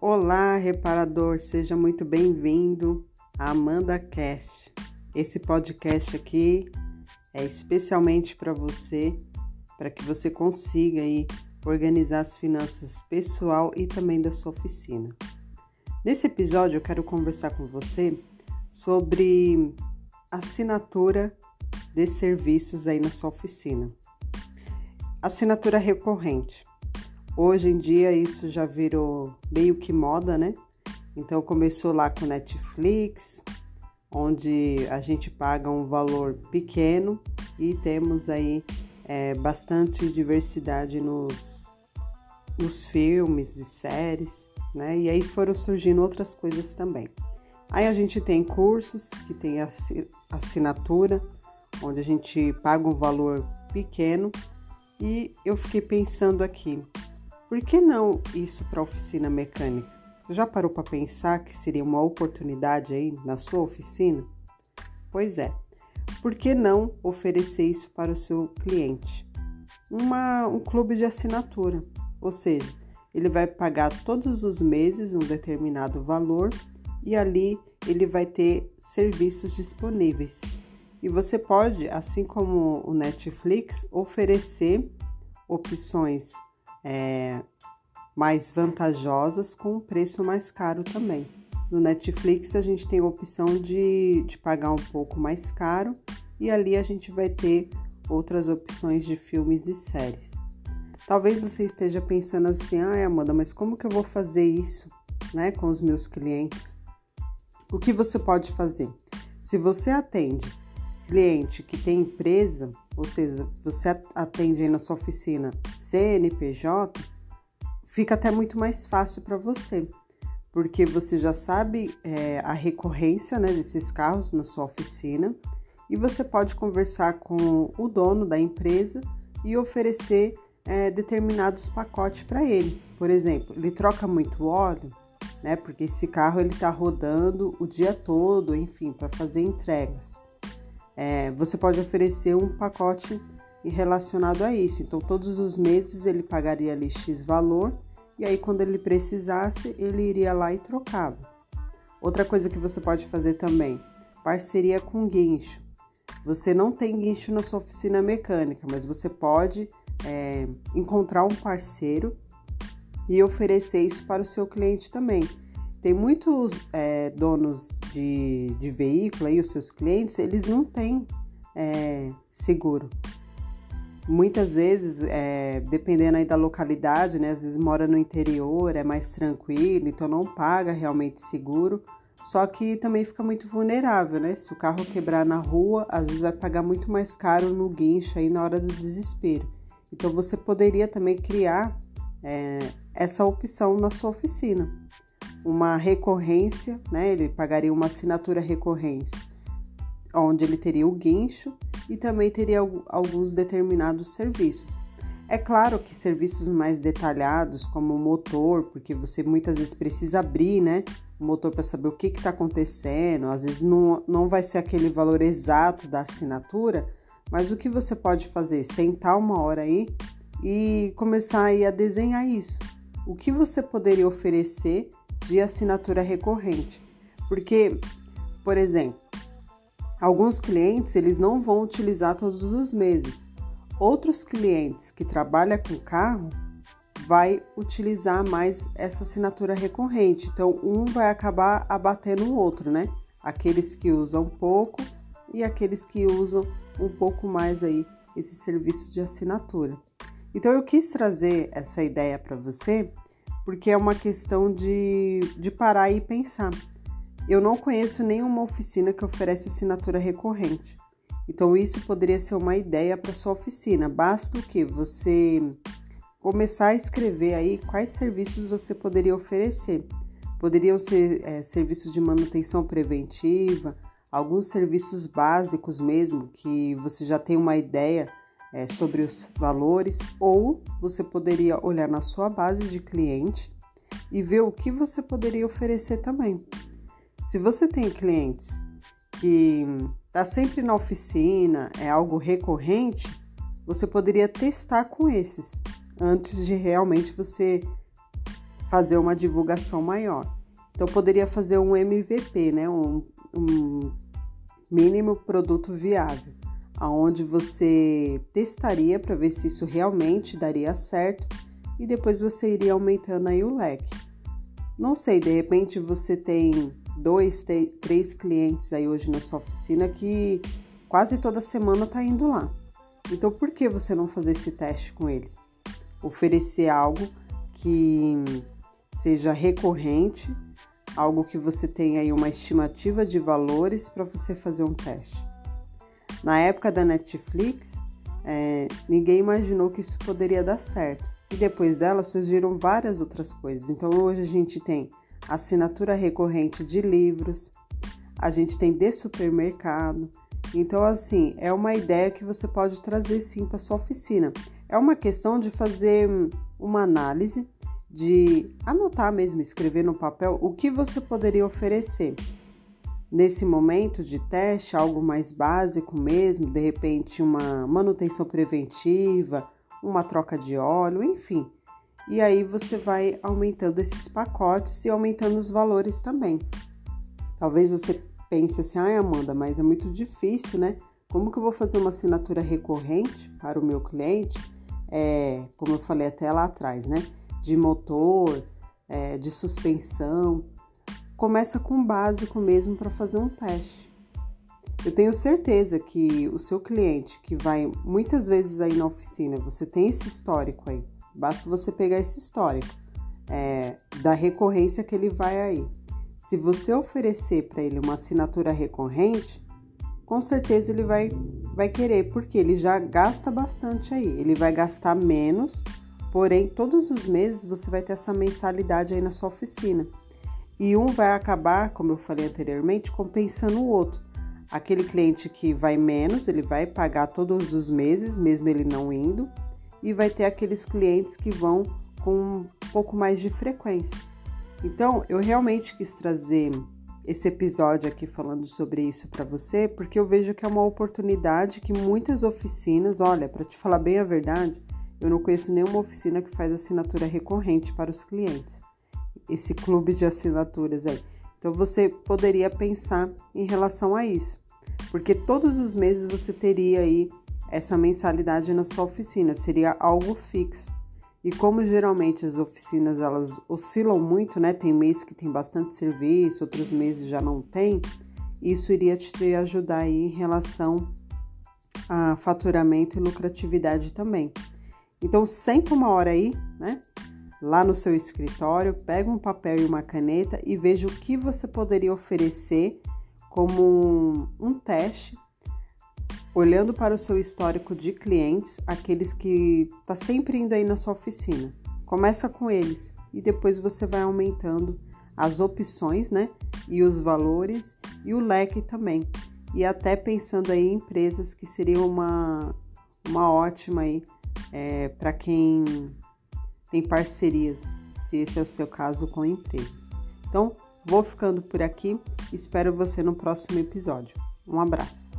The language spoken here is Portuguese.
Olá, reparador, seja muito bem-vindo a Amanda Cast. Esse podcast aqui é especialmente para você, para que você consiga aí organizar as finanças pessoal e também da sua oficina. Nesse episódio eu quero conversar com você sobre assinatura de serviços aí na sua oficina. Assinatura recorrente. Hoje em dia isso já virou meio que moda, né? Então começou lá com Netflix, onde a gente paga um valor pequeno e temos aí é, bastante diversidade nos, nos filmes e séries, né? E aí foram surgindo outras coisas também. Aí a gente tem cursos que tem assinatura, onde a gente paga um valor pequeno. E eu fiquei pensando aqui, por que não isso para oficina mecânica? Você já parou para pensar que seria uma oportunidade aí na sua oficina? Pois é. Por que não oferecer isso para o seu cliente? Uma, um clube de assinatura, ou seja, ele vai pagar todos os meses um determinado valor e ali ele vai ter serviços disponíveis. E você pode, assim como o Netflix, oferecer opções é, mais vantajosas com um preço mais caro também. No Netflix a gente tem a opção de, de pagar um pouco mais caro e ali a gente vai ter outras opções de filmes e séries. Talvez você esteja pensando assim, ah, Amanda, mas como que eu vou fazer isso, né, com os meus clientes? O que você pode fazer? Se você atende cliente que tem empresa, ou seja, você atende aí na sua oficina CNPJ, fica até muito mais fácil para você, porque você já sabe é, a recorrência né, desses carros na sua oficina e você pode conversar com o dono da empresa e oferecer é, determinados pacotes para ele. Por exemplo, ele troca muito óleo, né? Porque esse carro ele está rodando o dia todo, enfim, para fazer entregas é, você pode oferecer um pacote relacionado a isso. Então, todos os meses ele pagaria ali X valor e aí, quando ele precisasse, ele iria lá e trocava. Outra coisa que você pode fazer também, parceria com guincho. Você não tem guincho na sua oficina mecânica, mas você pode é, encontrar um parceiro e oferecer isso para o seu cliente também. Tem muitos é, donos de, de veículo aí, os seus clientes, eles não têm é, seguro. Muitas vezes, é, dependendo aí da localidade, né? Às vezes mora no interior, é mais tranquilo, então não paga realmente seguro. Só que também fica muito vulnerável, né? Se o carro quebrar na rua, às vezes vai pagar muito mais caro no guincho aí na hora do desespero. Então você poderia também criar é, essa opção na sua oficina uma recorrência, né? Ele pagaria uma assinatura recorrência, onde ele teria o guincho e também teria alguns determinados serviços. É claro que serviços mais detalhados, como o motor, porque você muitas vezes precisa abrir, né? O motor para saber o que está acontecendo, às vezes não, não vai ser aquele valor exato da assinatura, mas o que você pode fazer? Sentar uma hora aí e começar aí a desenhar isso. O que você poderia oferecer de assinatura recorrente. Porque, por exemplo, alguns clientes eles não vão utilizar todos os meses. Outros clientes que trabalham com carro vai utilizar mais essa assinatura recorrente. Então, um vai acabar abatendo o outro, né? Aqueles que usam pouco e aqueles que usam um pouco mais aí esse serviço de assinatura. Então, eu quis trazer essa ideia para você porque é uma questão de, de parar e pensar. Eu não conheço nenhuma oficina que oferece assinatura recorrente. Então, isso poderia ser uma ideia para sua oficina. Basta o que você começar a escrever aí quais serviços você poderia oferecer. Poderiam ser é, serviços de manutenção preventiva, alguns serviços básicos mesmo, que você já tem uma ideia é, sobre os valores, ou você poderia olhar na sua base de cliente e ver o que você poderia oferecer também. Se você tem clientes que está sempre na oficina, é algo recorrente, você poderia testar com esses antes de realmente você fazer uma divulgação maior. Então poderia fazer um MVP, né? Um, um mínimo produto viável, aonde você testaria para ver se isso realmente daria certo e depois você iria aumentando aí o leque. Não sei, de repente você tem dois, três clientes aí hoje na sua oficina que quase toda semana tá indo lá. Então por que você não fazer esse teste com eles? Oferecer algo que seja recorrente, algo que você tenha aí uma estimativa de valores para você fazer um teste. Na época da Netflix, é, ninguém imaginou que isso poderia dar certo. E depois dela surgiram várias outras coisas. Então hoje a gente tem assinatura recorrente de livros, a gente tem de supermercado. Então, assim, é uma ideia que você pode trazer sim para sua oficina. É uma questão de fazer uma análise, de anotar mesmo, escrever no papel o que você poderia oferecer. Nesse momento de teste, algo mais básico mesmo, de repente uma manutenção preventiva, uma troca de óleo, enfim. E aí você vai aumentando esses pacotes e aumentando os valores também. Talvez você pense assim, ai Amanda, mas é muito difícil, né? Como que eu vou fazer uma assinatura recorrente para o meu cliente? É, como eu falei até lá atrás, né? De motor, é, de suspensão. Começa com o básico mesmo para fazer um teste. Eu tenho certeza que o seu cliente que vai muitas vezes aí na oficina, você tem esse histórico aí. Basta você pegar esse histórico é, da recorrência que ele vai aí. Se você oferecer para ele uma assinatura recorrente, com certeza ele vai, vai querer, porque ele já gasta bastante aí. Ele vai gastar menos, porém, todos os meses você vai ter essa mensalidade aí na sua oficina. E um vai acabar, como eu falei anteriormente, compensando o outro. Aquele cliente que vai menos, ele vai pagar todos os meses, mesmo ele não indo, e vai ter aqueles clientes que vão com um pouco mais de frequência. Então, eu realmente quis trazer esse episódio aqui falando sobre isso para você, porque eu vejo que é uma oportunidade que muitas oficinas, olha, para te falar bem a verdade, eu não conheço nenhuma oficina que faz assinatura recorrente para os clientes. Esse clube de assinaturas aí. Então você poderia pensar em relação a isso, porque todos os meses você teria aí essa mensalidade na sua oficina, seria algo fixo. E como geralmente as oficinas elas oscilam muito, né? Tem mês que tem bastante serviço, outros meses já não tem. Isso iria te ajudar aí em relação a faturamento e lucratividade também. Então, senta uma hora aí, né? Lá no seu escritório, pega um papel e uma caneta e veja o que você poderia oferecer como um, um teste, olhando para o seu histórico de clientes, aqueles que está sempre indo aí na sua oficina. Começa com eles e depois você vai aumentando as opções, né? E os valores e o leque também. E até pensando aí em empresas que seriam uma, uma ótima aí é, para quem tem parcerias, se esse é o seu caso com empresas. Então, vou ficando por aqui. Espero você no próximo episódio. Um abraço.